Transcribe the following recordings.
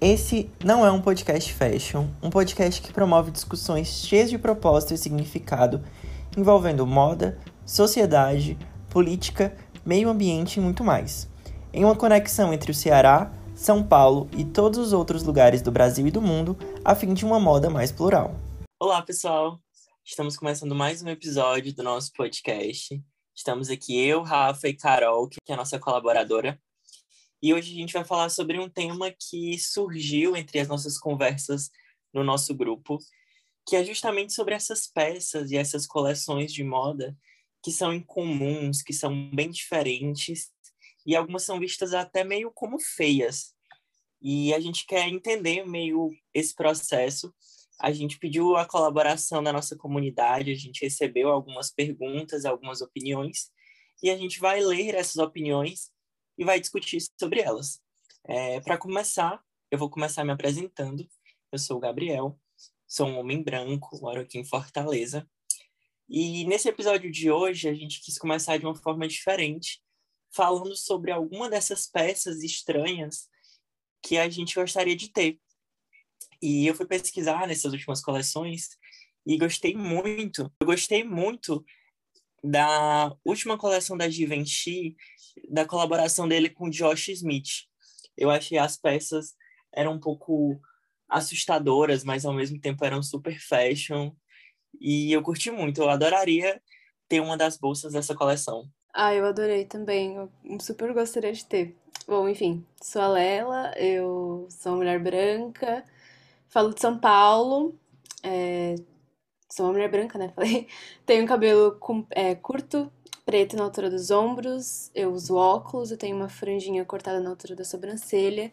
Esse não é um podcast fashion, um podcast que promove discussões cheias de propósito e significado envolvendo moda, sociedade, política, meio ambiente e muito mais. Em uma conexão entre o Ceará, São Paulo e todos os outros lugares do Brasil e do mundo, a fim de uma moda mais plural. Olá, pessoal! Estamos começando mais um episódio do nosso podcast. Estamos aqui eu, Rafa e Carol, que é a nossa colaboradora. E hoje a gente vai falar sobre um tema que surgiu entre as nossas conversas no nosso grupo, que é justamente sobre essas peças e essas coleções de moda que são incomuns, que são bem diferentes e algumas são vistas até meio como feias. E a gente quer entender meio esse processo. A gente pediu a colaboração da nossa comunidade, a gente recebeu algumas perguntas, algumas opiniões, e a gente vai ler essas opiniões e vai discutir sobre elas. É, Para começar, eu vou começar me apresentando. Eu sou o Gabriel, sou um homem branco, moro aqui em Fortaleza. E nesse episódio de hoje, a gente quis começar de uma forma diferente, falando sobre alguma dessas peças estranhas que a gente gostaria de ter. E eu fui pesquisar nessas últimas coleções e gostei muito. Eu gostei muito da última coleção da Givenchy, da colaboração dele com Josh Smith. Eu achei as peças eram um pouco assustadoras, mas ao mesmo tempo eram super fashion. E eu curti muito. Eu adoraria ter uma das bolsas dessa coleção. Ah, eu adorei também. Eu super gostaria de ter. Bom, enfim, sou a Lela, eu sou uma mulher branca, falo de São Paulo, é, sou uma mulher branca, né? Falei. Tenho cabelo com, é, curto, preto na altura dos ombros, eu uso óculos, eu tenho uma franjinha cortada na altura da sobrancelha.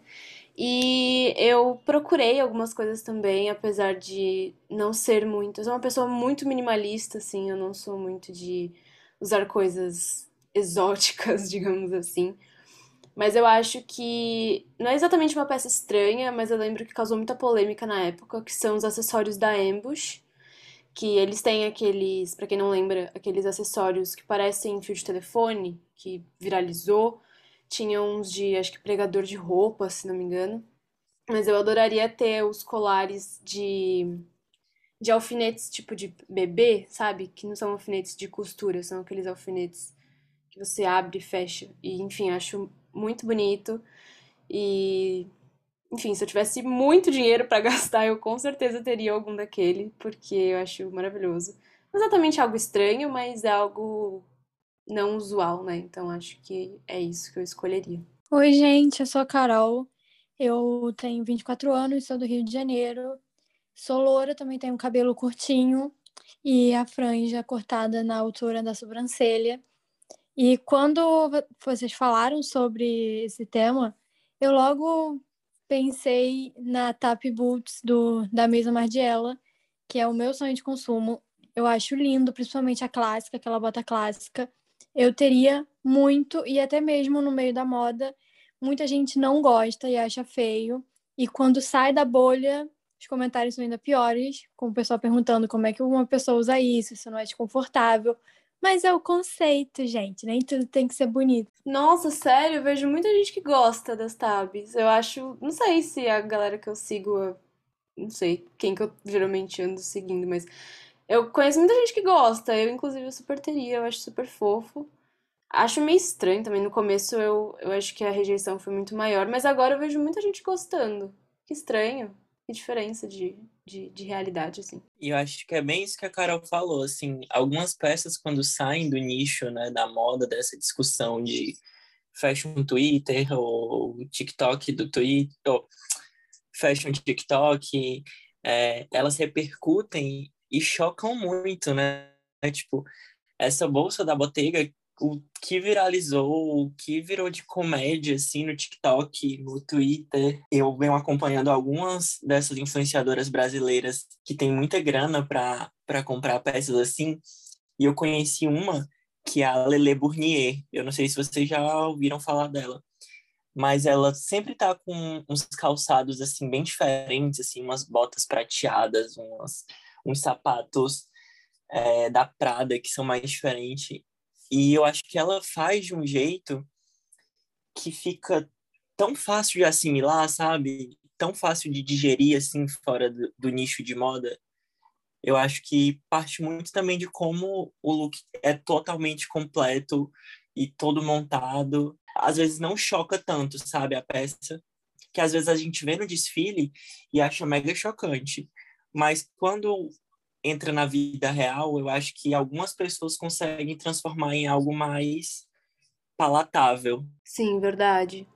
E eu procurei algumas coisas também, apesar de não ser muito. Eu sou uma pessoa muito minimalista, assim, eu não sou muito de usar coisas exóticas, digamos assim. Mas eu acho que não é exatamente uma peça estranha, mas eu lembro que causou muita polêmica na época, que são os acessórios da Ambush que eles têm aqueles, para quem não lembra, aqueles acessórios que parecem fio de telefone, que viralizou. Tinha uns de, acho que pregador de roupa, se não me engano. Mas eu adoraria ter os colares de de alfinetes tipo de bebê, sabe? Que não são alfinetes de costura, são aqueles alfinetes que você abre e fecha. E enfim, acho muito bonito. E enfim, se eu tivesse muito dinheiro para gastar, eu com certeza teria algum daquele, porque eu acho maravilhoso. Não exatamente algo estranho, mas é algo não usual, né? Então acho que é isso que eu escolheria. Oi, gente, eu sou a Carol. Eu tenho 24 anos, sou do Rio de Janeiro. Sou loura, também tenho cabelo curtinho e a franja cortada na altura da sobrancelha. E quando vocês falaram sobre esse tema, eu logo pensei na Tap Boots do, da Mesa Margiela, que é o meu sonho de consumo. Eu acho lindo, principalmente a clássica, aquela bota clássica. Eu teria muito, e até mesmo no meio da moda, muita gente não gosta e acha feio. E quando sai da bolha, os comentários são ainda piores, com o pessoal perguntando como é que uma pessoa usa isso, isso não é desconfortável. Mas é o conceito, gente. Nem tudo tem que ser bonito. Nossa, sério, eu vejo muita gente que gosta das tabs. Eu acho. Não sei se a galera que eu sigo. Não sei quem que eu geralmente ando seguindo, mas. Eu conheço muita gente que gosta. Eu, inclusive, eu super teria. Eu acho super fofo. Acho meio estranho também. No começo eu, eu acho que a rejeição foi muito maior, mas agora eu vejo muita gente gostando. Que estranho. Que diferença de, de, de realidade, assim. E eu acho que é bem isso que a Carol falou, assim, algumas peças quando saem do nicho, né, da moda, dessa discussão de fashion Twitter ou TikTok do Twitter, ou fashion TikTok, é, elas repercutem e chocam muito, né? Tipo, essa bolsa da Bottega o que viralizou, o que virou de comédia, assim, no TikTok, no Twitter. Eu venho acompanhando algumas dessas influenciadoras brasileiras que têm muita grana para comprar peças assim. E eu conheci uma que é a Lele Bournier. Eu não sei se vocês já ouviram falar dela. Mas ela sempre tá com uns calçados, assim, bem diferentes, assim, umas botas prateadas, umas, uns sapatos é, da Prada que são mais diferentes. E eu acho que ela faz de um jeito que fica tão fácil de assimilar, sabe? tão fácil de digerir assim fora do, do nicho de moda, eu acho que parte muito também de como o look é totalmente completo e todo montado. Às vezes não choca tanto, sabe, a peça, que às vezes a gente vê no desfile e acha mega chocante. Mas quando entra na vida real, eu acho que algumas pessoas conseguem transformar em algo mais palatável. Sim, verdade.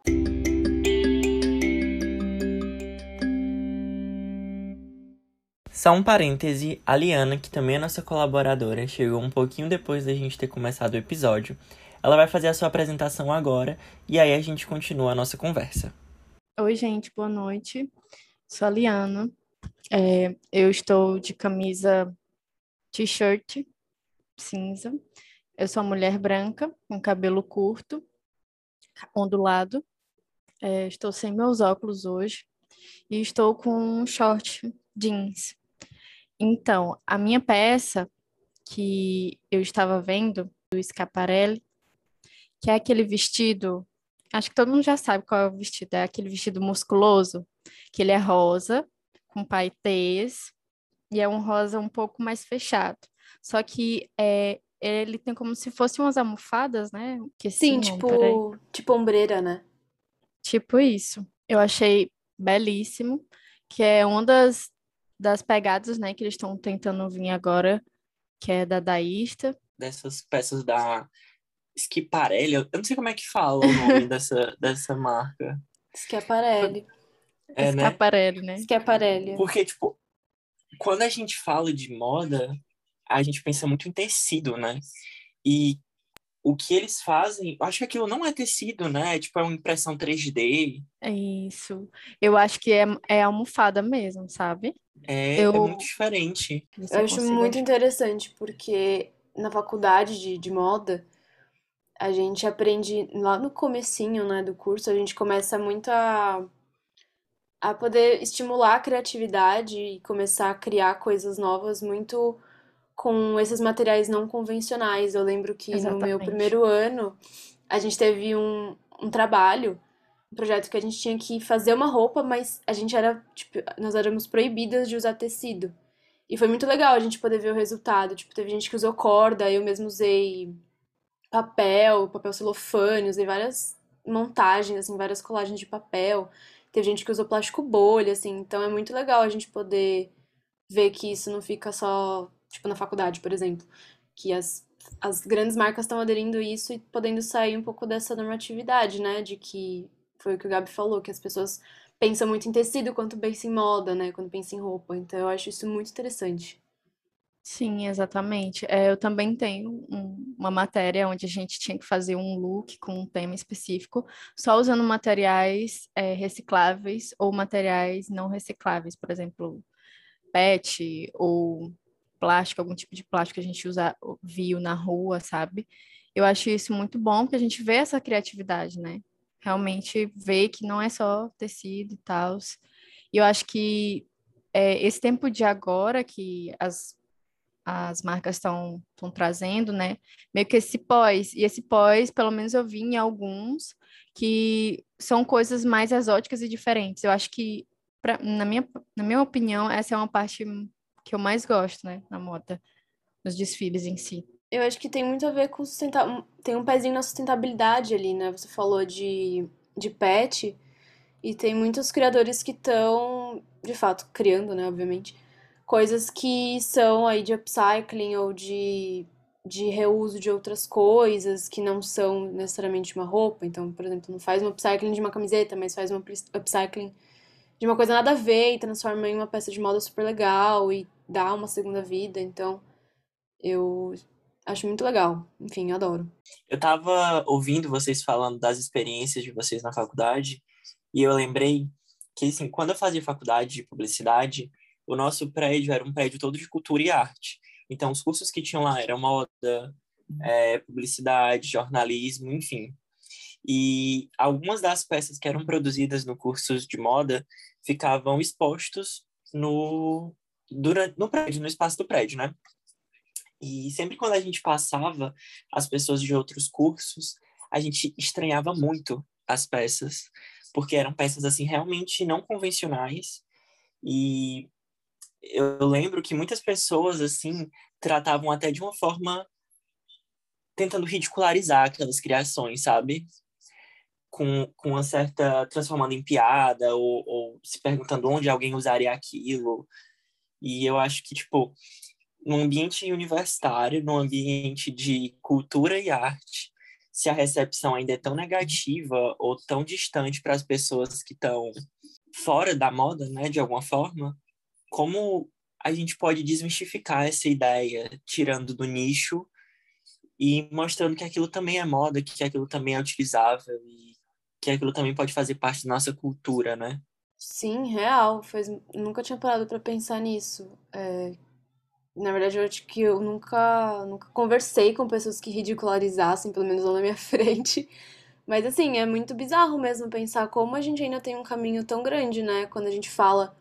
Só um parêntese, a Liana, que também é nossa colaboradora, chegou um pouquinho depois da gente ter começado o episódio. Ela vai fazer a sua apresentação agora e aí a gente continua a nossa conversa. Oi, gente, boa noite. Sou a Liana. É, eu estou de camisa t-shirt cinza. Eu sou uma mulher branca, com cabelo curto, ondulado. É, estou sem meus óculos hoje e estou com um short jeans. Então, a minha peça que eu estava vendo do Scaparelli, que é aquele vestido, acho que todo mundo já sabe qual é o vestido, é aquele vestido musculoso, que ele é rosa, com paetês, e é um rosa um pouco mais fechado. Só que é, ele tem como se fossem umas almofadas, né? Que Sim, tipo, tipo ombreira, né? Tipo isso. Eu achei belíssimo, que é uma das das pegadas, né, que eles estão tentando vir agora, que é da Daísta. Dessas peças da Schiaparelli, eu não sei como é que fala o nome dessa, dessa marca. Schiaparelli. É, né? Schiaparelli, né? Schiaparelli. Porque, tipo, quando a gente fala de moda, a gente pensa muito em tecido, né? E o que eles fazem, eu acho que aquilo não é tecido, né? Tipo, é uma impressão 3D. É isso. Eu acho que é, é almofada mesmo, sabe? É, é Eu- muito diferente. Você Eu acho consegue muito interessante, porque na faculdade de, de moda, a gente aprende, lá no comecinho, né, do curso, a gente começa muito a, a poder estimular a criatividade e começar a criar coisas novas muito com esses materiais não convencionais. Eu lembro que no meu Exatamente. primeiro ano, a gente teve um, um trabalho, um projeto que a gente tinha que fazer uma roupa, mas a gente era, tipo, nós éramos proibidas de usar tecido. E foi muito legal a gente poder ver o resultado. Tipo, teve gente que usou corda, eu mesmo usei papel, papel celofane, usei várias montagens, assim, várias colagens de papel. Teve gente que usou plástico bolha, assim. Então é muito legal a gente poder ver que isso não fica só, tipo, na faculdade, por exemplo. Que as, as grandes marcas estão aderindo isso e podendo sair um pouco dessa normatividade, né? De que foi o que o Gabi falou, que as pessoas pensam muito em tecido quanto pensam em moda, né? Quando pensam em roupa. Então eu acho isso muito interessante. Sim, exatamente. É, eu também tenho um- uma matéria onde a gente tinha que fazer um look com um tema específico, só usando materiais é, recicláveis ou materiais não recicláveis, por exemplo, PET ou plástico, algum tipo de plástico que a gente usa, viu na rua, sabe? Eu acho isso muito bom, porque a gente vê essa criatividade, né? Realmente vê que não é só tecido e tal. E eu acho que é, esse tempo de agora que as as marcas estão trazendo, né? Meio que esse pós. E esse pós, pelo menos eu vi em alguns, que são coisas mais exóticas e diferentes. Eu acho que, pra, na, minha, na minha opinião, essa é uma parte que eu mais gosto, né? Na moda, nos desfiles em si. Eu acho que tem muito a ver com sustentar, tem um pezinho na sustentabilidade ali, né? Você falou de, de pet e tem muitos criadores que estão, de fato, criando, né, obviamente, coisas que são aí de upcycling ou de, de reuso de outras coisas que não são necessariamente uma roupa. Então, por exemplo, não faz um upcycling de uma camiseta, mas faz um upcycling de uma coisa nada a ver e transforma em uma peça de moda super legal e dá uma segunda vida. Então, eu Acho muito legal. Enfim, adoro. Eu tava ouvindo vocês falando das experiências de vocês na faculdade e eu lembrei que, assim, quando eu fazia faculdade de publicidade, o nosso prédio era um prédio todo de cultura e arte. Então, os cursos que tinham lá eram moda, é, publicidade, jornalismo, enfim. E algumas das peças que eram produzidas no curso de moda ficavam expostos no, durante, no prédio, no espaço do prédio, né? E sempre quando a gente passava as pessoas de outros cursos, a gente estranhava muito as peças, porque eram peças assim realmente não convencionais e eu lembro que muitas pessoas assim tratavam até de uma forma tentando ridicularizar aquelas criações, sabe? Com, com uma certa transformando em piada ou, ou se perguntando onde alguém usaria aquilo. E eu acho que tipo num ambiente universitário, num ambiente de cultura e arte, se a recepção ainda é tão negativa ou tão distante para as pessoas que estão fora da moda, né, de alguma forma, como a gente pode desmistificar essa ideia, tirando do nicho e mostrando que aquilo também é moda, que aquilo também é utilizável e que aquilo também pode fazer parte da nossa cultura, né? Sim, real. Faz... Nunca tinha parado para pensar nisso. É... Na verdade, eu acho que eu nunca, nunca conversei com pessoas que ridicularizassem, pelo menos não na minha frente. Mas, assim, é muito bizarro mesmo pensar como a gente ainda tem um caminho tão grande, né? Quando a gente fala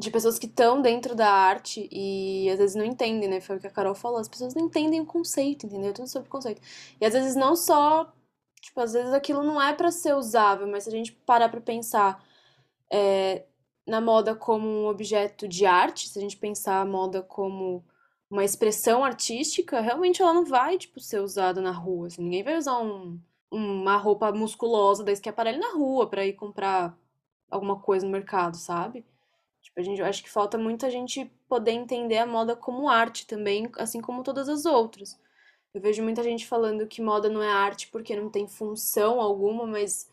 de pessoas que estão dentro da arte e às vezes não entendem, né? Foi o que a Carol falou, as pessoas não entendem o conceito, entendeu? Tudo sobre conceito. E às vezes não só, tipo, às vezes aquilo não é para ser usável, mas se a gente parar para pensar é, na moda como um objeto de arte, se a gente pensar a moda como uma expressão artística, realmente ela não vai, tipo, ser usada na rua, assim, ninguém vai usar um, uma roupa musculosa da Schiaparelli na rua para ir comprar alguma coisa no mercado, sabe? Tipo, a gente, eu acho que falta muita gente poder entender a moda como arte também, assim como todas as outras. Eu vejo muita gente falando que moda não é arte porque não tem função alguma, mas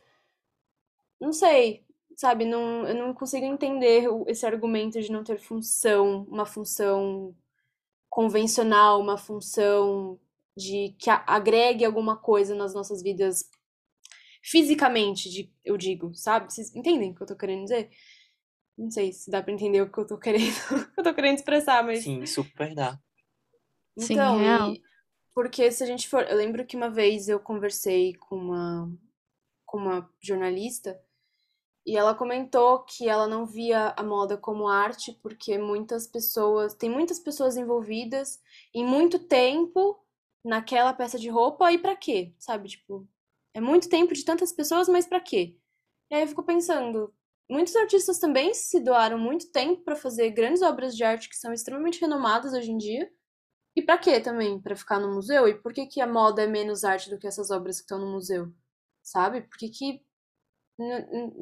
não sei, sabe? Não, eu não consigo entender esse argumento de não ter função, uma função convencional, uma função de que agregue alguma coisa nas nossas vidas fisicamente, de, eu digo, sabe? Vocês entendem o que eu tô querendo dizer? Não sei se dá para entender o que eu tô querendo, eu tô querendo expressar, mas Sim, super dá. Então, Sim, real. e- porque se a gente for, eu lembro que uma vez eu conversei com uma com uma jornalista e ela comentou que ela não via a moda como arte porque muitas pessoas, tem muitas pessoas envolvidas em muito tempo naquela peça de roupa e pra quê? Sabe, tipo, é muito tempo de tantas pessoas, mas pra quê? E aí eu fico pensando, muitos artistas também se doaram muito tempo pra fazer grandes obras de arte que são extremamente renomadas hoje em dia. E pra quê também? Pra ficar no museu? E por que que a moda é menos arte do que essas obras que estão no museu? Sabe? Por que que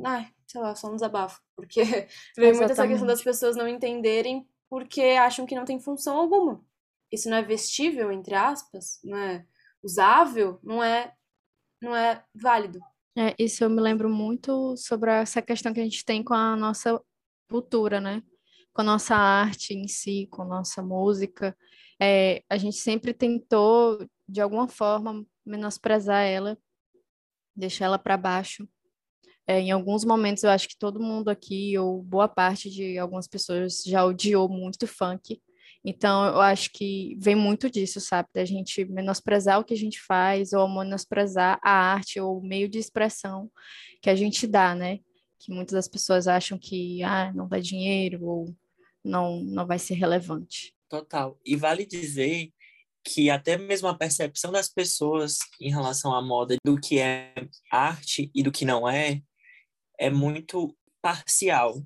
Ai, sei lá, só um desabafo. Porque vem muito essa questão das pessoas não entenderem porque acham que não tem função alguma. Isso não é vestível, entre aspas, não é usável, não é, não é válido. É, isso eu me lembro muito sobre essa questão que a gente tem com a nossa cultura, né? Com a nossa arte em si, com a nossa música. É, a gente sempre tentou, de alguma forma, menosprezar ela, deixar ela para baixo. É, em alguns momentos, eu acho que todo mundo aqui, ou boa parte de algumas pessoas, já odiou muito funk. Então, eu acho que vem muito disso, sabe? Da gente menosprezar o que a gente faz, ou menosprezar a arte, ou o meio de expressão que a gente dá, né? Que muitas das pessoas acham que ah, não dá dinheiro, ou não, não vai ser relevante. Total. E vale dizer que até mesmo a percepção das pessoas em relação à moda do que é arte e do que não é é muito parcial,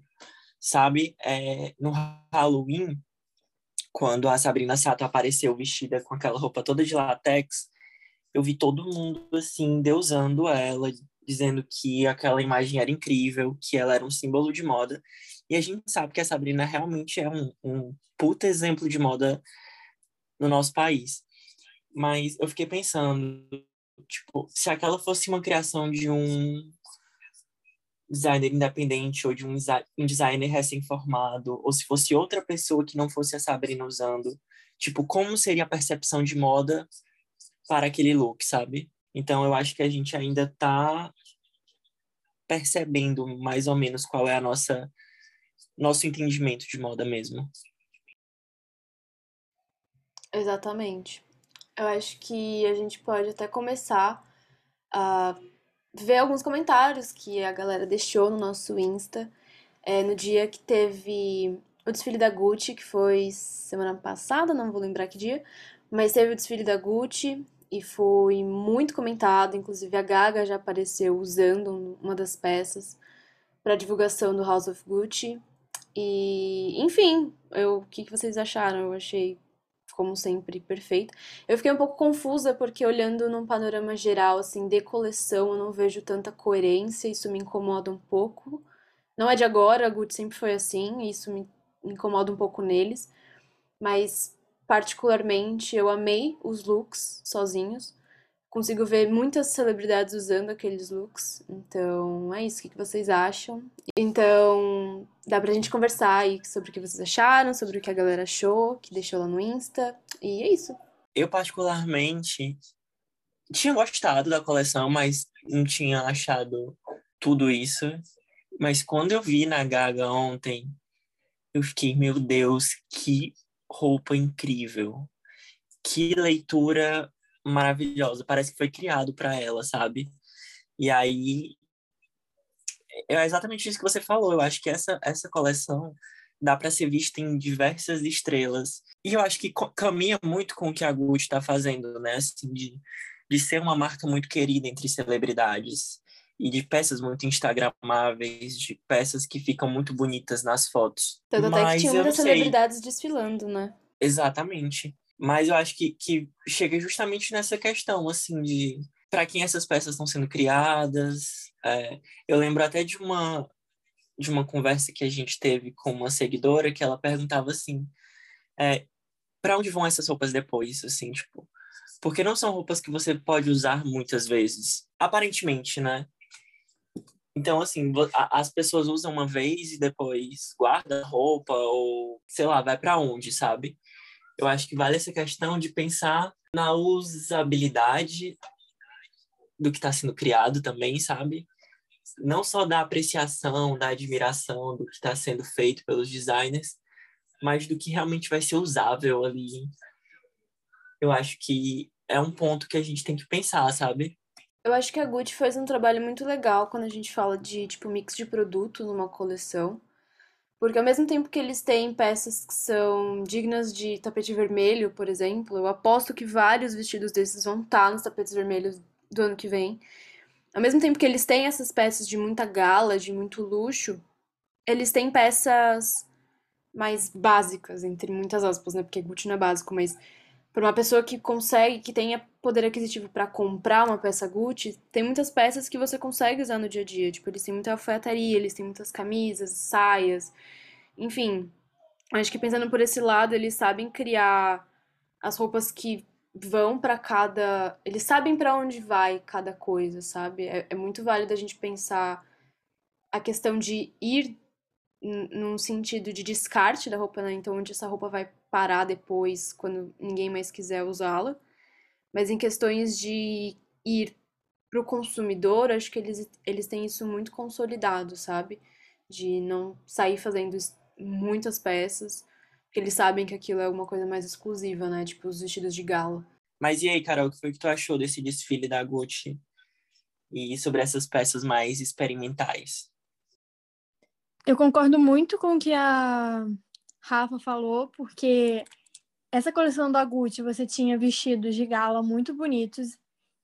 sabe? É, no Halloween, quando a Sabrina Sato apareceu vestida com aquela roupa toda de látex, eu vi todo mundo assim deusando ela, dizendo que aquela imagem era incrível, que ela era um símbolo de moda. E a gente sabe que a Sabrina realmente é um, um puta exemplo de moda no nosso país. Mas eu fiquei pensando, tipo, se aquela fosse uma criação de um designer independente ou de um, um designer recém-formado, ou se fosse outra pessoa que não fosse a Sabrina usando, tipo, como seria a percepção de moda para aquele look, sabe? Então eu acho que a gente ainda tá percebendo mais ou menos qual é a nossa nosso entendimento de moda mesmo. Exatamente. Eu acho que a gente pode até começar a ver alguns comentários que a galera deixou no nosso Insta é, no dia que teve o desfile da Gucci, que foi semana passada, não vou lembrar que dia, mas teve o desfile da Gucci e foi muito comentado. Inclusive, a Gaga já apareceu usando uma das peças para divulgação do House of Gucci. E, enfim, eu, o que, que vocês acharam? Eu achei, como sempre, perfeito. Eu fiquei um pouco confusa porque, olhando num panorama geral, assim, de coleção, eu não vejo tanta coerência, isso me incomoda um pouco. Não é de agora, a Gucci sempre foi assim, e isso me incomoda um pouco neles. Mas, particularmente, eu amei os looks sozinhos. Consigo ver muitas celebridades usando aqueles looks. Então, é isso. O que vocês acham? Então, dá pra gente conversar aí sobre o que vocês acharam, sobre o que a galera achou, que deixou lá no Insta. E é isso. Eu, particularmente, tinha gostado da coleção, mas não tinha achado tudo isso. Mas quando eu vi na Gaga ontem, eu fiquei, meu Deus, que roupa incrível. Que leitura maravilhosa. Parece que foi criado para ela, sabe? E aí é exatamente isso que você falou. Eu acho que essa essa coleção dá para ser vista em diversas estrelas. E eu acho que caminha muito com o que a Gucci está fazendo, né? Assim, de, de ser uma marca muito querida entre celebridades e de peças muito instagramáveis, de peças que ficam muito bonitas nas fotos. Tanto até que tinha muitas celebridades desfilando, né? Exatamente. Mas eu acho que, que chega justamente nessa questão, assim, de para quem essas peças estão sendo criadas. É, eu lembro até de uma, de uma conversa que a gente teve com uma seguidora que ela perguntava assim, é, para onde vão essas roupas depois, assim, tipo, porque não são roupas que você pode usar muitas vezes, aparentemente, né? Então, assim, as pessoas usam uma vez e depois guarda roupa ou, sei lá, vai para onde, sabe? Eu acho que vale essa questão de pensar na usabilidade do que está sendo criado também, sabe? Não só da apreciação, da admiração do que está sendo feito pelos designers, mas do que realmente vai ser usável ali. Eu acho que é um ponto que a gente tem que pensar, sabe? Eu acho que a Gucci faz um trabalho muito legal quando a gente fala de tipo mix de produto numa coleção. Porque ao mesmo tempo que eles têm peças que são dignas de tapete vermelho, por exemplo, eu aposto que vários vestidos desses vão estar nos tapetes vermelhos do ano que vem. Ao mesmo tempo que eles têm essas peças de muita gala, de muito luxo, eles têm peças mais básicas, entre muitas aspas, né? Porque Gucci não é básico, mas para uma pessoa que consegue, que tenha poder aquisitivo para comprar uma peça Gucci, tem muitas peças que você consegue usar no dia a dia. Tipo, eles têm muita alfaiataria, eles têm muitas camisas, saias, enfim. Acho que pensando por esse lado, eles sabem criar as roupas que vão para cada. Eles sabem para onde vai cada coisa, sabe? É, é muito válido a gente pensar a questão de ir num sentido de descarte da roupa, né? Então, onde essa roupa vai parar depois, quando ninguém mais quiser usá-la. Mas em questões de ir para o consumidor, acho que eles, eles têm isso muito consolidado, sabe? De não sair fazendo muitas peças, porque eles sabem que aquilo é uma coisa mais exclusiva, né? Tipo os vestidos de gala. Mas e aí, Carol, o que foi que tu achou desse desfile da Gucci? E sobre essas peças mais experimentais? Eu concordo muito com o que a Rafa falou, porque essa coleção da Gucci você tinha vestidos de gala muito bonitos,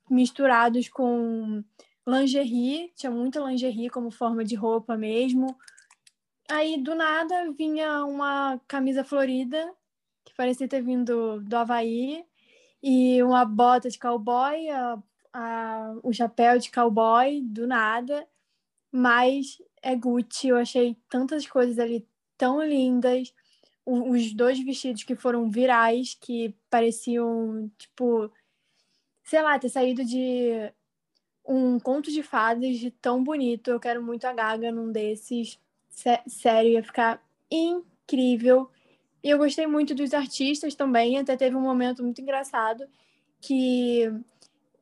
misturados com lingerie, tinha muita lingerie como forma de roupa mesmo. Aí do nada vinha uma camisa florida, que parecia ter vindo do Havaí, e uma bota de cowboy, a, a, o chapéu de cowboy, do nada. Mas é Gucci. Eu achei tantas coisas ali tão lindas. Os dois vestidos que foram virais, que pareciam, tipo, sei lá, ter saído de um conto de fadas de tão bonito. Eu quero muito a Gaga num desses. Sério, ia ficar incrível. E eu gostei muito dos artistas também. Até teve um momento muito engraçado que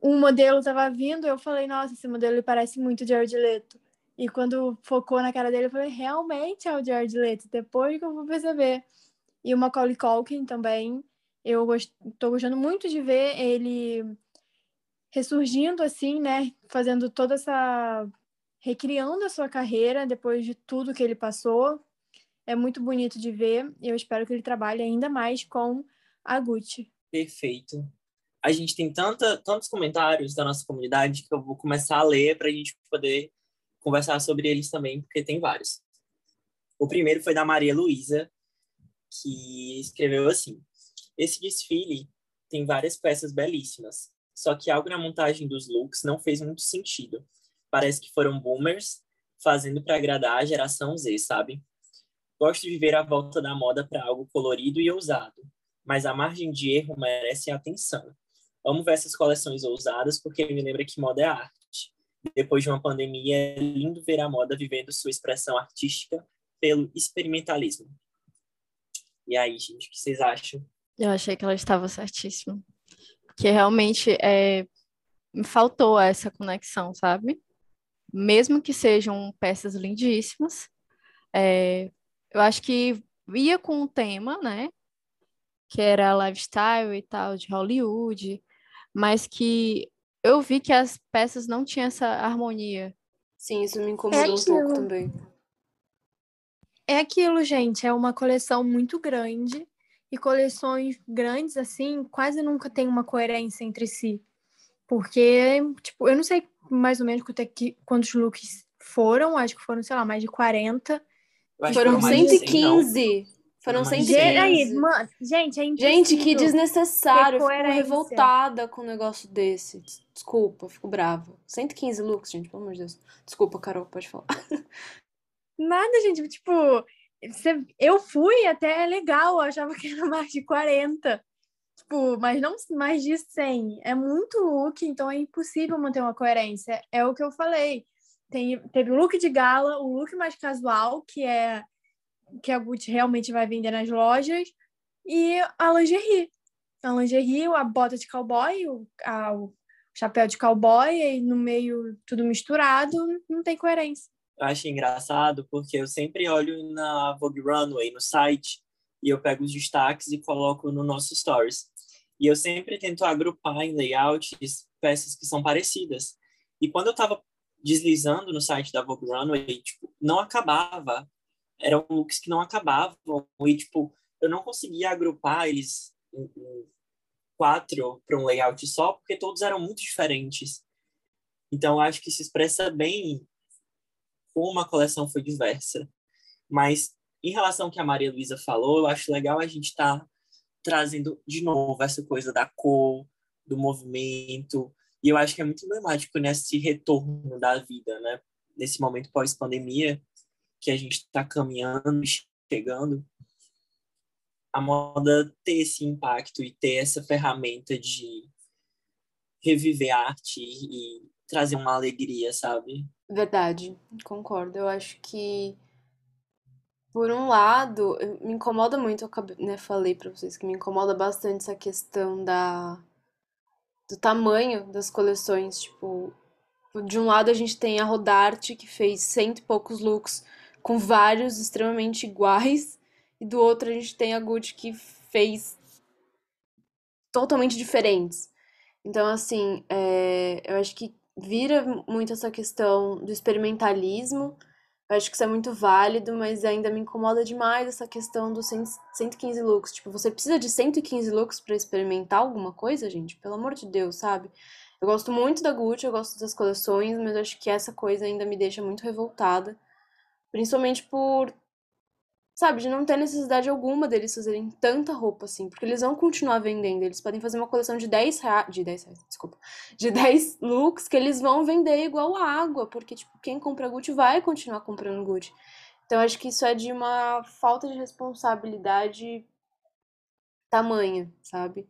um modelo estava vindo. Eu falei, nossa, esse modelo parece muito Jared Leto. E quando focou na cara dele, eu falei, realmente é o Jared Leto. Depois que eu vou perceber. E o Macaulay Culkin também. Eu gost... gostando muito de ver ele ressurgindo assim, né? Fazendo toda essa... Recriando a sua carreira depois de tudo que ele passou. É muito bonito de ver. E eu espero que ele trabalhe ainda mais com a Gucci. Perfeito. a gente tem tanta, tantos comentários da nossa comunidade que eu vou começar a ler para a gente poder conversar sobre eles também, porque tem vários. O primeiro foi da Maria Luísa, que escreveu assim: Esse desfile tem várias peças belíssimas, só que algo na montagem dos looks não fez muito sentido. Parece que foram boomers fazendo para agradar a geração Z, sabe? Gosto de ver a volta da moda para algo colorido e ousado, mas a margem de erro merece atenção. Amo ver essas coleções ousadas porque me lembra que moda é arte. Depois de uma pandemia, é lindo ver a moda vivendo sua expressão artística pelo experimentalismo. E aí, gente, o que vocês acham? Eu achei que ela estava certíssima. Que realmente é, faltou essa conexão, sabe? Mesmo que sejam peças lindíssimas, é, eu acho que ia com o tema, né? Que era lifestyle e tal, de Hollywood, mas que eu vi que as peças não tinham essa harmonia. Sim, isso me incomodou é um pouco também. É aquilo, gente, é uma coleção muito grande e coleções grandes assim quase nunca tem uma coerência entre si. Porque, tipo, eu não sei mais ou menos quantos looks foram, acho que foram, sei lá, mais de 40. Foram 115. Foram 115. Aí, mano, gente, é Gente, que desnecessário. Eu fico revoltada com um negócio desse. Desculpa, fico brava. 115 looks, gente, pelo amor de Deus. Desculpa, Carol, pode falar. Nada, gente, tipo, eu fui até legal, eu achava que era mais de 40. Tipo, mas não mais de 100. É muito look, então é impossível manter uma coerência. É o que eu falei. Tem, teve o look de gala, o look mais casual, que é que a Gucci realmente vai vender nas lojas, e a lingerie. A lingerie, a bota de cowboy, o, a, o chapéu de cowboy, e no meio tudo misturado, não tem coerência. Eu acho engraçado porque eu sempre olho na Vogue Runway, no site, e eu pego os destaques e coloco no nosso stories. E eu sempre tento agrupar em layouts peças que são parecidas. E quando eu estava deslizando no site da Vogue Runway, tipo, não acabava eram looks que não acabavam. E tipo eu não conseguia agrupar eles em, quatro para um layout só porque todos eram muito diferentes. Então acho que se expressa bem como a coleção foi diversa. Mas em relação ao que a Maria Luísa falou eu acho legal a gente estar tá trazendo de novo essa coisa da cor do movimento. E eu acho que é muito emblemático nesse retorno da vida né? Nesse momento pós pandemia que a gente está caminhando, chegando, a moda ter esse impacto e ter essa ferramenta de reviver a arte e trazer uma alegria, sabe? Verdade, concordo. Eu acho que, por um lado, me incomoda muito, eu né, falei para vocês que me incomoda bastante essa questão da do tamanho das coleções. Tipo, de um lado a gente tem a Rodarte, que fez cento e poucos looks com vários extremamente iguais, e do outro a gente tem a Gucci que fez totalmente diferentes. Então, assim, é, eu acho que vira muito essa questão do experimentalismo. Eu acho que isso é muito válido, mas ainda me incomoda demais essa questão dos 115 looks. Tipo, você precisa de 115 looks para experimentar alguma coisa, gente? Pelo amor de Deus, sabe? Eu gosto muito da Gucci, eu gosto das coleções, mas acho que essa coisa ainda me deixa muito revoltada. Principalmente por, sabe, de não ter necessidade alguma deles fazerem tanta roupa assim, porque eles vão continuar vendendo. Eles podem fazer uma coleção de 10 reais, de 10 reais, desculpa, de 10 looks que eles vão vender igual água, porque, tipo, quem compra Gucci vai continuar comprando Gucci. Então, acho que isso é de uma falta de responsabilidade tamanha, sabe?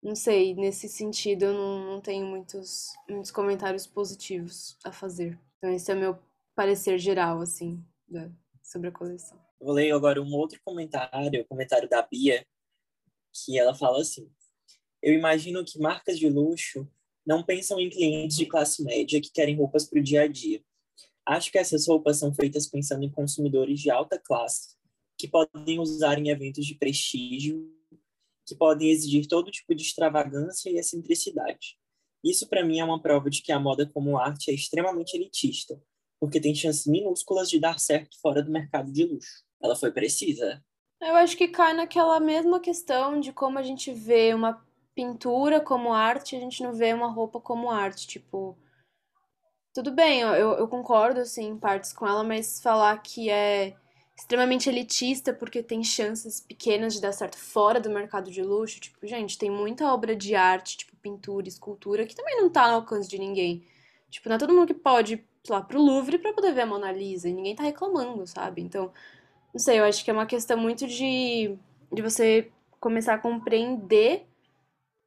Não sei, nesse sentido eu não, não tenho muitos, muitos comentários positivos a fazer. Então, esse é o meu parecer geral, assim da, sobre a coleção. Vou ler agora um outro comentário, o comentário da Bia, que ela fala assim: Eu imagino que marcas de luxo não pensam em clientes de classe média que querem roupas para o dia a dia. Acho que essas roupas são feitas pensando em consumidores de alta classe, que podem usar em eventos de prestígio, que podem exigir todo tipo de extravagância e excentricidade. Isso, para mim, é uma prova de que a moda como arte é extremamente elitista, porque tem chances minúsculas de dar certo fora do mercado de luxo. Ela foi precisa. Eu acho que cai naquela mesma questão de como a gente vê uma pintura como arte, a gente não vê uma roupa como arte. Tipo, tudo bem, eu, eu concordo, assim, em partes com ela, mas falar que é extremamente elitista porque tem chances pequenas de dar certo fora do mercado de luxo. Tipo, gente, tem muita obra de arte, tipo pintura, escultura, que também não tá ao alcance de ninguém. Tipo, não é todo mundo que pode lá pro Louvre para poder ver a Mona Lisa e ninguém tá reclamando, sabe? Então, não sei, eu acho que é uma questão muito de, de você começar a compreender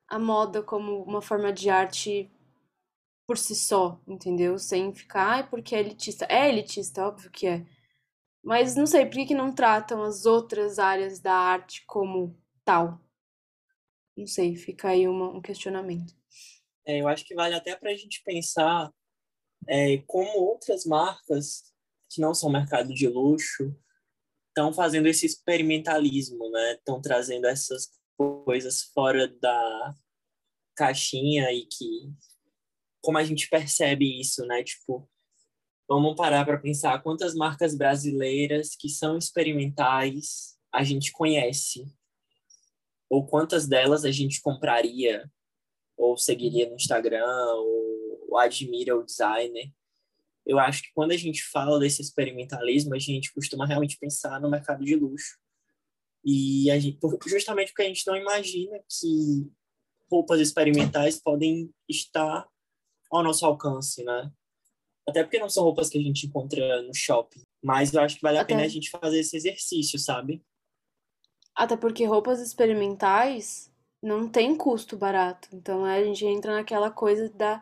a moda como uma forma de arte por si só, entendeu? Sem ficar, porque é elitista. É elitista, óbvio que é. Mas não sei, por que, que não tratam as outras áreas da arte como tal? Não sei, fica aí uma, um questionamento. É, eu acho que vale até para a gente pensar é, como outras marcas que não são mercado de luxo estão fazendo esse experimentalismo, né? Estão trazendo essas coisas fora da caixinha e que como a gente percebe isso, né? Tipo, vamos parar para pensar quantas marcas brasileiras que são experimentais a gente conhece ou quantas delas a gente compraria ou seguiria no Instagram ou, ou admira o designer. Eu acho que quando a gente fala desse experimentalismo, a gente costuma realmente pensar no mercado de luxo. E a gente, justamente porque a gente não imagina que roupas experimentais podem estar ao nosso alcance, né? Até porque não são roupas que a gente encontra no shopping. Mas eu acho que vale a Até... pena a gente fazer esse exercício, sabe? Até porque roupas experimentais não tem custo barato. Então a gente entra naquela coisa da,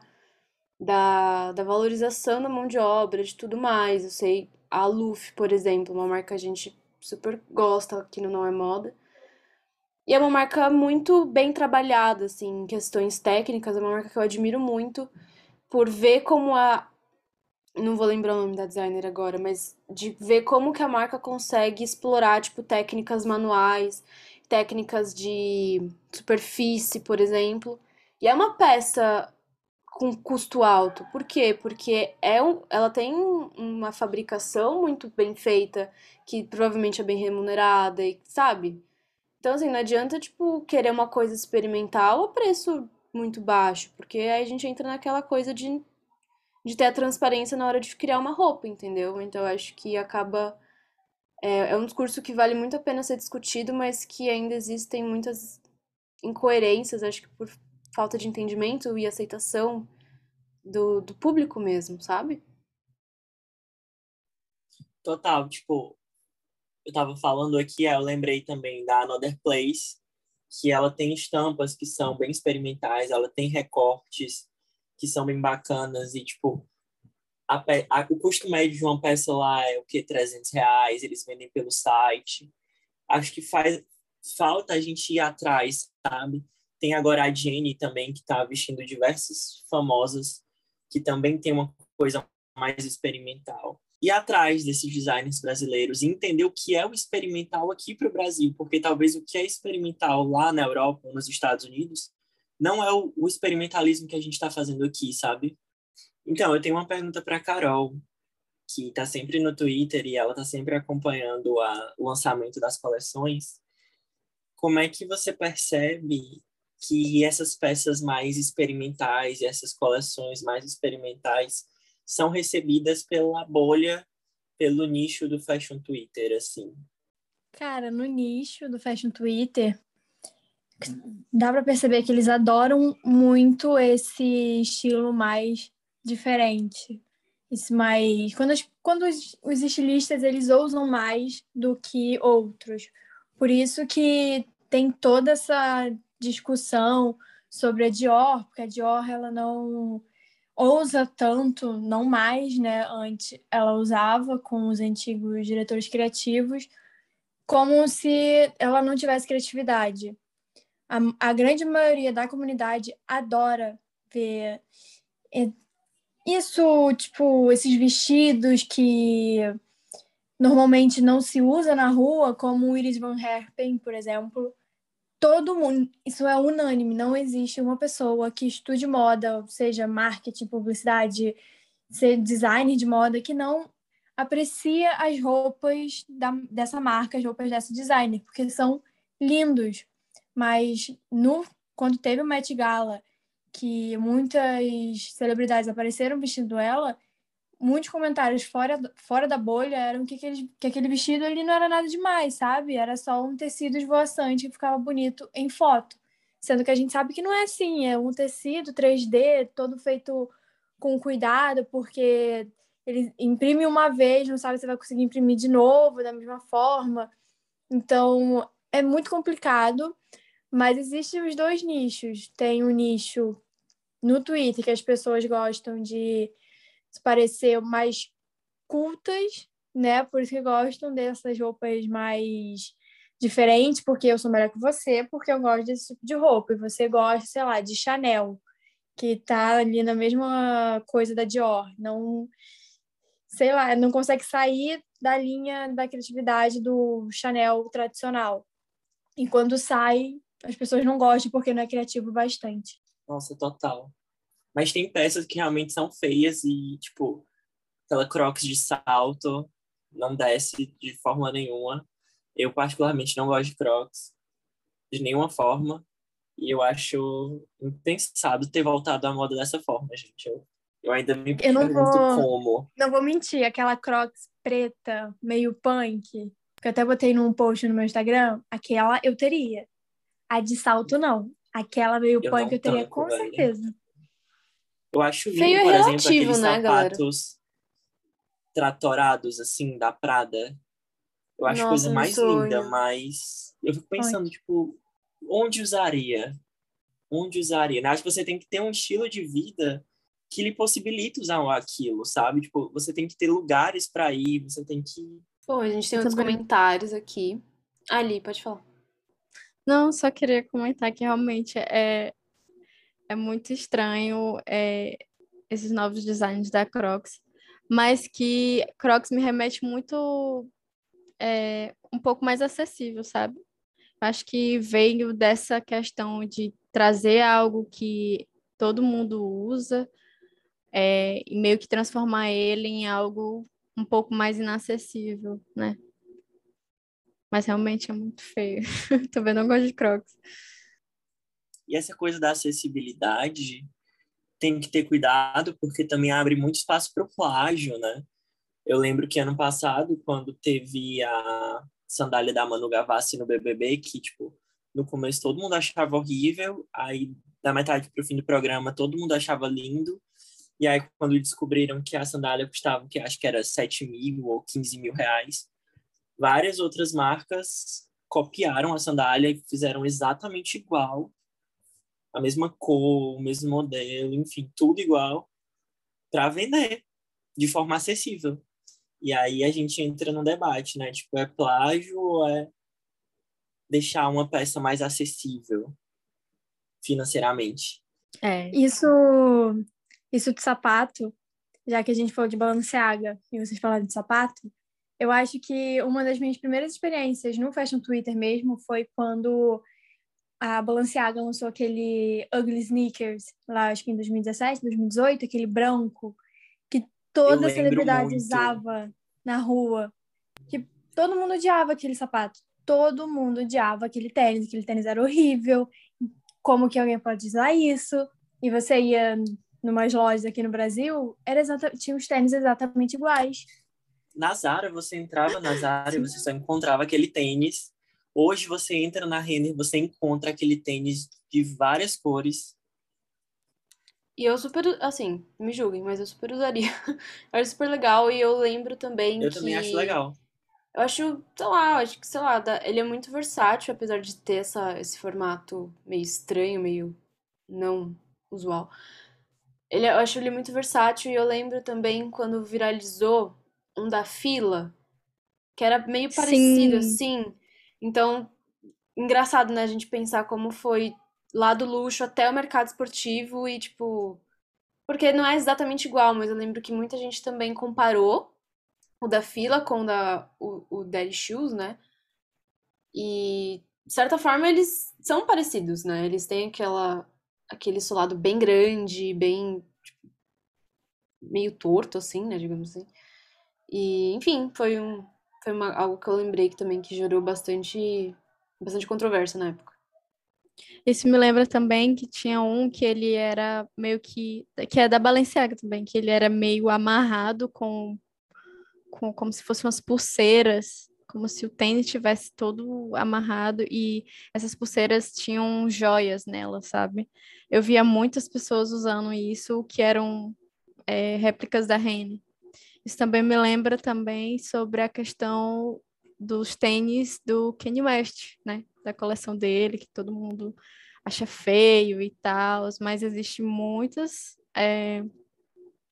da, da valorização da mão de obra, de tudo mais. Eu sei, a Luffy, por exemplo, uma marca que a gente super gosta aqui no Não É Moda. E é uma marca muito bem trabalhada, assim, em questões técnicas. É uma marca que eu admiro muito por ver como a. Não vou lembrar o nome da designer agora, mas de ver como que a marca consegue explorar, tipo, técnicas manuais, técnicas de superfície, por exemplo. E é uma peça com custo alto. Por quê? Porque é um, ela tem uma fabricação muito bem feita, que provavelmente é bem remunerada, e sabe? Então, assim, não adianta, tipo, querer uma coisa experimental a preço muito baixo, porque aí a gente entra naquela coisa de, de ter a transparência na hora de criar uma roupa, entendeu? Então, acho que acaba. É, é um discurso que vale muito a pena ser discutido, mas que ainda existem muitas incoerências, acho que por falta de entendimento e aceitação do, do público mesmo, sabe? Total, tipo, eu tava falando aqui, eu lembrei também da Another Place, que ela tem estampas que são bem experimentais, ela tem recortes que são bem bacanas e, tipo, a, a, o custo médio de uma peça lá é o que? 300 reais, eles vendem pelo site. Acho que faz falta a gente ir atrás, sabe? Tem agora a Jenny também, que está vestindo diversas famosas, que também tem uma coisa mais experimental ir atrás desses designers brasileiros e entender o que é o experimental aqui para o Brasil, porque talvez o que é experimental lá na Europa nos Estados Unidos não é o, o experimentalismo que a gente está fazendo aqui, sabe? Então, eu tenho uma pergunta para Carol, que está sempre no Twitter e ela está sempre acompanhando a, o lançamento das coleções. Como é que você percebe que essas peças mais experimentais essas coleções mais experimentais são recebidas pela bolha, pelo nicho do fashion Twitter, assim? Cara, no nicho do fashion Twitter, dá para perceber que eles adoram muito esse estilo mais diferente. Mais quando, as, quando os, os estilistas eles ousam mais do que outros. Por isso que tem toda essa discussão sobre a Dior, porque a Dior ela não ousa tanto, não mais, né? Antes ela usava com os antigos diretores criativos, como se ela não tivesse criatividade. A, a grande maioria da comunidade adora ver isso, tipo, esses vestidos que normalmente não se usa na rua, como o Iris Van Herpen, por exemplo, todo mundo, isso é unânime, não existe uma pessoa que estude moda, seja marketing, publicidade, seja designer de moda, que não aprecia as roupas da, dessa marca, as roupas dessa designer, porque são lindos. Mas no quando teve o Met Gala, que muitas celebridades apareceram vestindo ela, muitos comentários fora, fora da bolha eram que aquele, que aquele vestido ali não era nada demais, sabe? Era só um tecido esvoaçante que ficava bonito em foto. Sendo que a gente sabe que não é assim, é um tecido 3D, todo feito com cuidado, porque ele imprime uma vez, não sabe se vai conseguir imprimir de novo, da mesma forma. Então, é muito complicado, mas existem os dois nichos. Tem o um nicho no Twitter, que as pessoas gostam de parecer mais cultas, né? Por isso que gostam dessas roupas mais diferentes, porque eu sou melhor que você, porque eu gosto desse tipo de roupa. E você gosta, sei lá, de Chanel, que tá ali na mesma coisa da Dior. Não, sei lá, não consegue sair da linha da criatividade do Chanel tradicional. E quando sai, as pessoas não gostam porque não é criativo bastante. Nossa, total. Mas tem peças que realmente são feias e, tipo, aquela crocs de salto não desce de forma nenhuma. Eu, particularmente, não gosto de crocs de nenhuma forma. E eu acho impensado ter voltado à moda dessa forma, gente. Eu, eu ainda me eu não pergunto vou, como. Não vou mentir, aquela crocs preta, meio punk, que eu até botei num post no meu Instagram, aquela eu teria. A de salto, não. Aquela meio Eu punk eu teria tanco, com velho. certeza. Eu acho lindo, Feio é por exemplo, relativo, aqueles né, galera? sapatos tratorados, assim, da Prada. Eu acho a Nossa, coisa mais sonho. linda, mas eu fico pensando, tipo, onde usaria? Onde usaria? Eu acho que você tem que ter um estilo de vida que lhe possibilite usar aquilo, sabe? Tipo, você tem que ter lugares para ir, você tem que Bom, a gente tem outros comentários aqui. Ali, pode falar. Não, só queria comentar que realmente é, é muito estranho é, esses novos designs da Crocs, mas que Crocs me remete muito é, um pouco mais acessível, sabe? Acho que veio dessa questão de trazer algo que todo mundo usa é, e meio que transformar ele em algo um pouco mais inacessível, né? Mas realmente é muito feio. Também não gosto de Crocs. E essa coisa da acessibilidade tem que ter cuidado, porque também abre muito espaço para o plágio, né? Eu lembro que ano passado, quando teve a sandália da Manu Gavassi no BBB, que, tipo, no começo todo mundo achava horrível, aí da metade para o fim do programa todo mundo achava lindo, e aí quando descobriram que a sandália custava, que acho que era 7 mil ou 15 mil reais, várias outras marcas copiaram a sandália e fizeram exatamente igual, a mesma cor, o mesmo modelo, enfim, tudo igual, para vender de forma acessível. E aí a gente entra num debate, né? Tipo, é plágio ou é deixar uma peça mais acessível financeiramente? É. Isso, isso de sapato, já que a gente falou de Balenciaga e vocês falaram de sapato, eu acho que uma das minhas primeiras experiências no Fashion Twitter mesmo foi quando a Balenciaga lançou aquele Ugly Sneakers, lá acho que em 2017, 2018, aquele branco, que toda celebridade muito. usava na rua. Que todo mundo odiava aquele sapato. Todo mundo odiava aquele tênis, aquele tênis era horrível. Como que alguém pode usar isso? E você ia numas lojas aqui no Brasil, era exata... tinha os tênis exatamente iguais. Na Zara, você entrava na Zara e você só encontrava aquele tênis. Hoje você entra na Renner, você encontra aquele tênis de várias cores. E eu super, assim, me julguem, mas eu super usaria. Eu acho super legal e eu lembro também Eu que... também acho legal. Eu acho, sei lá, eu acho que, sei lá, ele é muito versátil, apesar de ter essa, esse formato meio estranho, meio não usual. Ele, eu acho ele muito versátil e eu lembro também quando viralizou um da fila, que era meio parecido, Sim. assim. Então, engraçado, né, a gente pensar como foi lá do luxo até o mercado esportivo e, tipo... Porque não é exatamente igual, mas eu lembro que muita gente também comparou o da fila com o da, o, o Daddy Shoes, né? E, de certa forma, eles são parecidos, né? Eles têm aquela, aquele solado bem grande, bem, tipo, meio torto, assim, né? Digamos assim. E, enfim, foi um, foi uma, algo que eu lembrei que também que gerou bastante, bastante controvérsia na época. Isso me lembra também que tinha um que ele era meio que. que é da Balenciaga também, que ele era meio amarrado com, com como se fossem umas pulseiras, como se o tênis tivesse todo amarrado e essas pulseiras tinham joias nela, sabe? Eu via muitas pessoas usando isso que eram é, réplicas da Rene. Isso também me lembra também sobre a questão dos tênis do Kanye West, né? Da coleção dele, que todo mundo acha feio e tal, mas existem muitas é,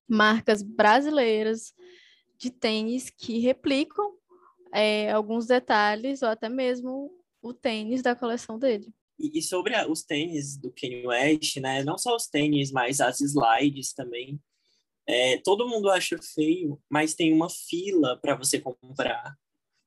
marcas brasileiras de tênis que replicam é, alguns detalhes ou até mesmo o tênis da coleção dele. E, sobre os tênis do Kanye West, né? Não só os tênis, mas as slides também. É, todo mundo acha feio, mas tem uma fila para você comprar.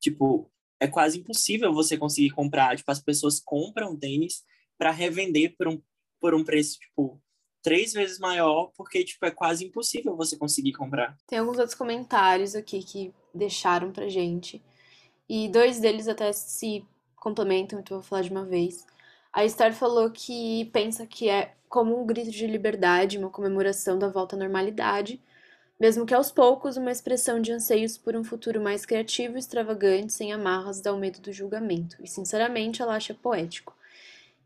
Tipo, é quase impossível você conseguir comprar. Tipo, as pessoas compram tênis para revender por um, por um preço, tipo, três vezes maior, porque, tipo, é quase impossível você conseguir comprar. Tem alguns outros comentários aqui que deixaram pra gente. E dois deles até se complementam, então eu vou falar de uma vez. A Esther falou que pensa que é como um grito de liberdade, uma comemoração da volta à normalidade, mesmo que aos poucos uma expressão de anseios por um futuro mais criativo e extravagante, sem amarras dá o medo do julgamento. E sinceramente ela acha poético.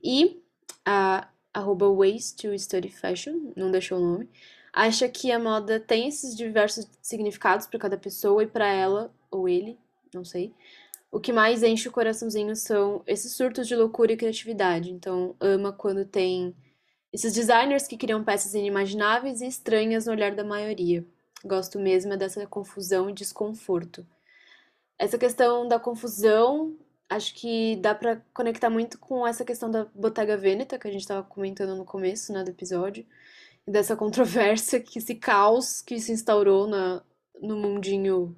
E a arroba Ways to Study Fashion, não deixou o nome, acha que a moda tem esses diversos significados para cada pessoa e para ela, ou ele, não sei, o que mais enche o coraçãozinho são esses surtos de loucura e criatividade. Então, ama quando tem esses designers que criam peças inimagináveis e estranhas no olhar da maioria. Gosto mesmo é dessa confusão e desconforto. Essa questão da confusão, acho que dá para conectar muito com essa questão da Bottega Veneta, que a gente estava comentando no começo né, do episódio, e dessa controvérsia, que esse caos que se instaurou na, no mundinho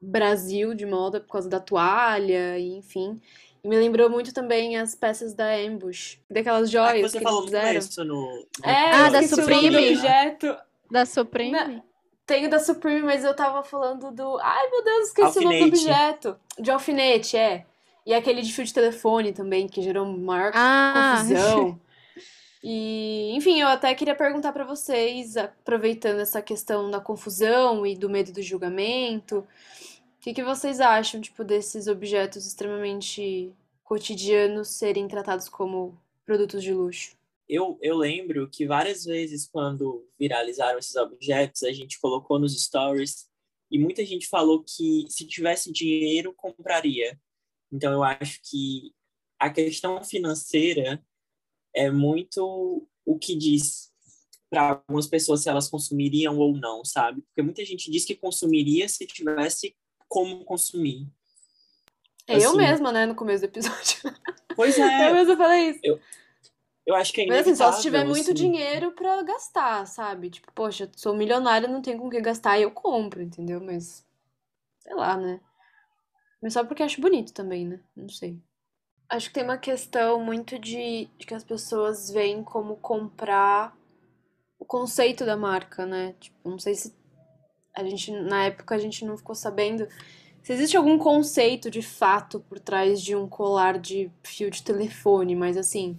Brasil de moda por causa da toalha, e enfim. E me lembrou muito também as peças da Ambush, daquelas joias é que, você que falou eles fizeram. isso no, no... É, Ah, da Supreme. objeto. Da Supreme? Na- Tem o da Supreme, mas eu tava falando do. Ai, meu Deus, esqueci o nome do Alfinete. objeto. De alfinete, é. E aquele de fio de telefone também, que gerou maior Ah, confusão. E, enfim, eu até queria perguntar pra vocês, aproveitando essa questão da confusão e do medo do julgamento, o que que vocês acham, tipo, desses objetos extremamente cotidianos serem tratados como produtos de luxo? Eu, eu lembro que várias vezes, quando viralizaram esses objetos, a gente colocou nos stories e muita gente falou que se tivesse dinheiro, compraria. Então, eu acho que a questão financeira é muito o que diz para algumas pessoas se elas consumiriam ou não, sabe? Porque muita gente diz que consumiria se tivesse como consumir. Eu Assim. mesma, né, no começo do episódio. Pois Eu é, mesma falei isso. eu acho que é Mas assim, só se tiver muito assim. dinheiro pra gastar, sabe? Tipo, poxa, sou milionária, não tenho com o que gastar eu compro, entendeu? Mas, sei lá, né? Mas só porque acho bonito também, né? Não sei. Acho que tem uma questão muito de, de que as pessoas veem como comprar o conceito da marca, né? Tipo, não sei se a gente, na época, a gente não ficou sabendo se existe algum conceito de fato por trás de um colar de fio de telefone, mas assim,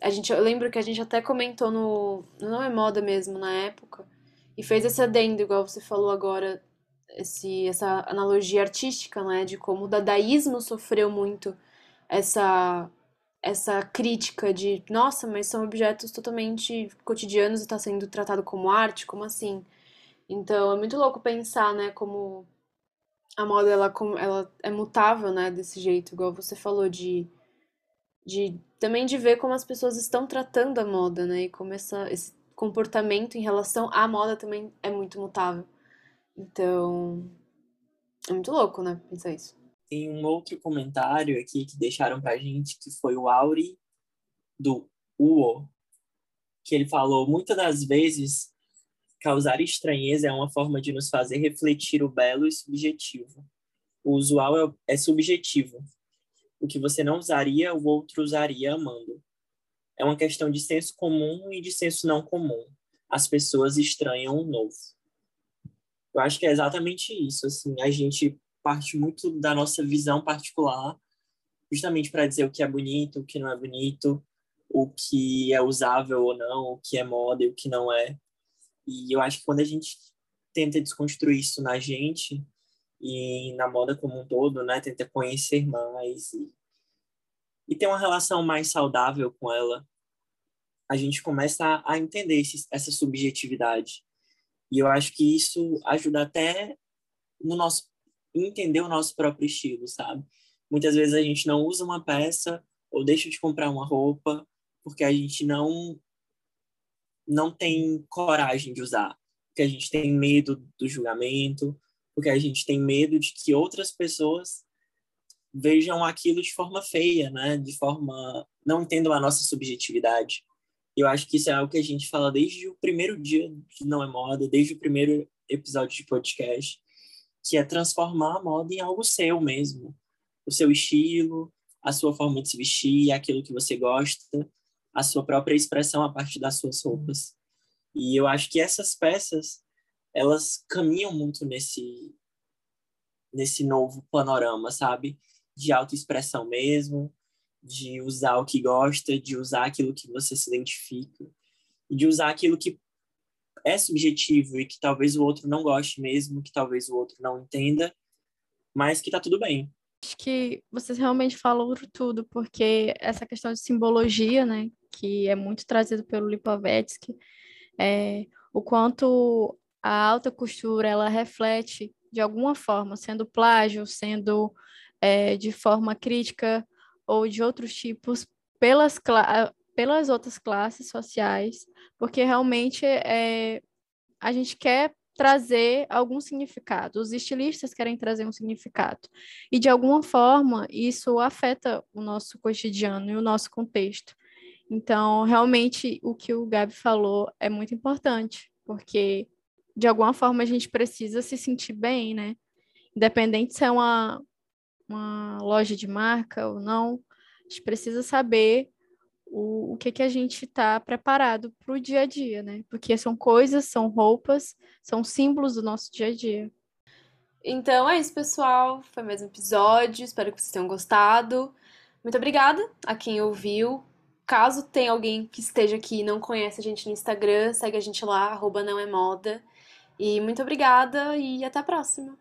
a gente, eu lembro que a gente até comentou no, Não é Moda mesmo, na época, e fez esse adendo, igual você falou agora, esse, essa analogia artística, né, de como o dadaísmo sofreu muito essa, essa crítica de, nossa, mas são objetos totalmente cotidianos e está sendo tratado como arte, como assim? Então, é muito louco pensar, né, como a moda, ela, ela é mutável, né, desse jeito, igual você falou, de de também de ver como as pessoas estão tratando a moda, né? E como essa, esse comportamento em relação à moda também é muito mutável. Então, é muito louco, né? Pensar isso. Tem um outro comentário aqui que deixaram pra gente, que foi o Auri do UO, que ele falou, muitas das vezes, causar estranheza é uma forma de nos fazer refletir o belo e subjetivo. O usual é, é subjetivo. O que você não usaria, o outro usaria amando. É uma questão de senso comum e de senso não comum. As pessoas estranham o novo. Eu acho que é exatamente isso, assim, a gente parte muito da nossa visão particular justamente para dizer o que é bonito, o que não é bonito, o que é usável ou não, o que é moda e o que não é. E eu acho que quando a gente tenta desconstruir isso na gente e na moda como um todo, né, tenta conhecer mais e, e ter uma relação mais saudável com ela, a gente começa a, entender esse, essa subjetividade. E eu acho que isso ajuda até no nosso entender o nosso próprio estilo, sabe? Muitas vezes a gente não usa uma peça ou deixa de comprar uma roupa porque a gente não não tem coragem de usar, porque a gente tem medo do julgamento, porque a gente tem medo de que outras pessoas vejam aquilo de forma feia, né? De forma não entendam a nossa subjetividade. Eu acho que isso é algo que a gente fala desde o primeiro dia de Não é Moda, desde o primeiro episódio de podcast, que é transformar a moda em algo seu mesmo. O seu estilo, a sua forma de se vestir, aquilo que você gosta, a sua própria expressão a partir das suas roupas. E eu acho que essas peças, elas caminham muito nesse nesse novo panorama, sabe? De autoexpressão mesmo, de usar o que gosta, de usar aquilo que você se identifica, de usar aquilo que é subjetivo e que talvez o outro não goste mesmo, que talvez o outro não entenda, mas que tá tudo bem. Acho que vocês realmente falam tudo, porque essa questão de simbologia, né, que é muito trazido pelo Lipovetsky, é, o quanto a alta costura ela reflete de alguma forma, sendo plágio, sendo é, de forma crítica ou de outros tipos pelas, pelas outras classes sociais, porque realmente é, a gente quer trazer algum significado. Os estilistas querem trazer um significado. E, de alguma forma, isso afeta o nosso cotidiano e o nosso contexto. Então, realmente, o que o Gabi falou é muito importante, porque, de alguma forma, a gente precisa se sentir bem, né? Independente se é uma, uma loja de marca ou não, a gente precisa saber o, o que, que a gente está preparado para o dia a dia, né? Porque são coisas, são roupas, são símbolos do nosso dia a dia. Então é isso, pessoal. Foi mais um episódio. Espero que vocês tenham gostado. Muito obrigada a quem ouviu. Caso tenha alguém que esteja aqui e não conhece a gente no Instagram, segue a gente lá, arroba não é moda. E muito obrigada e até a próxima.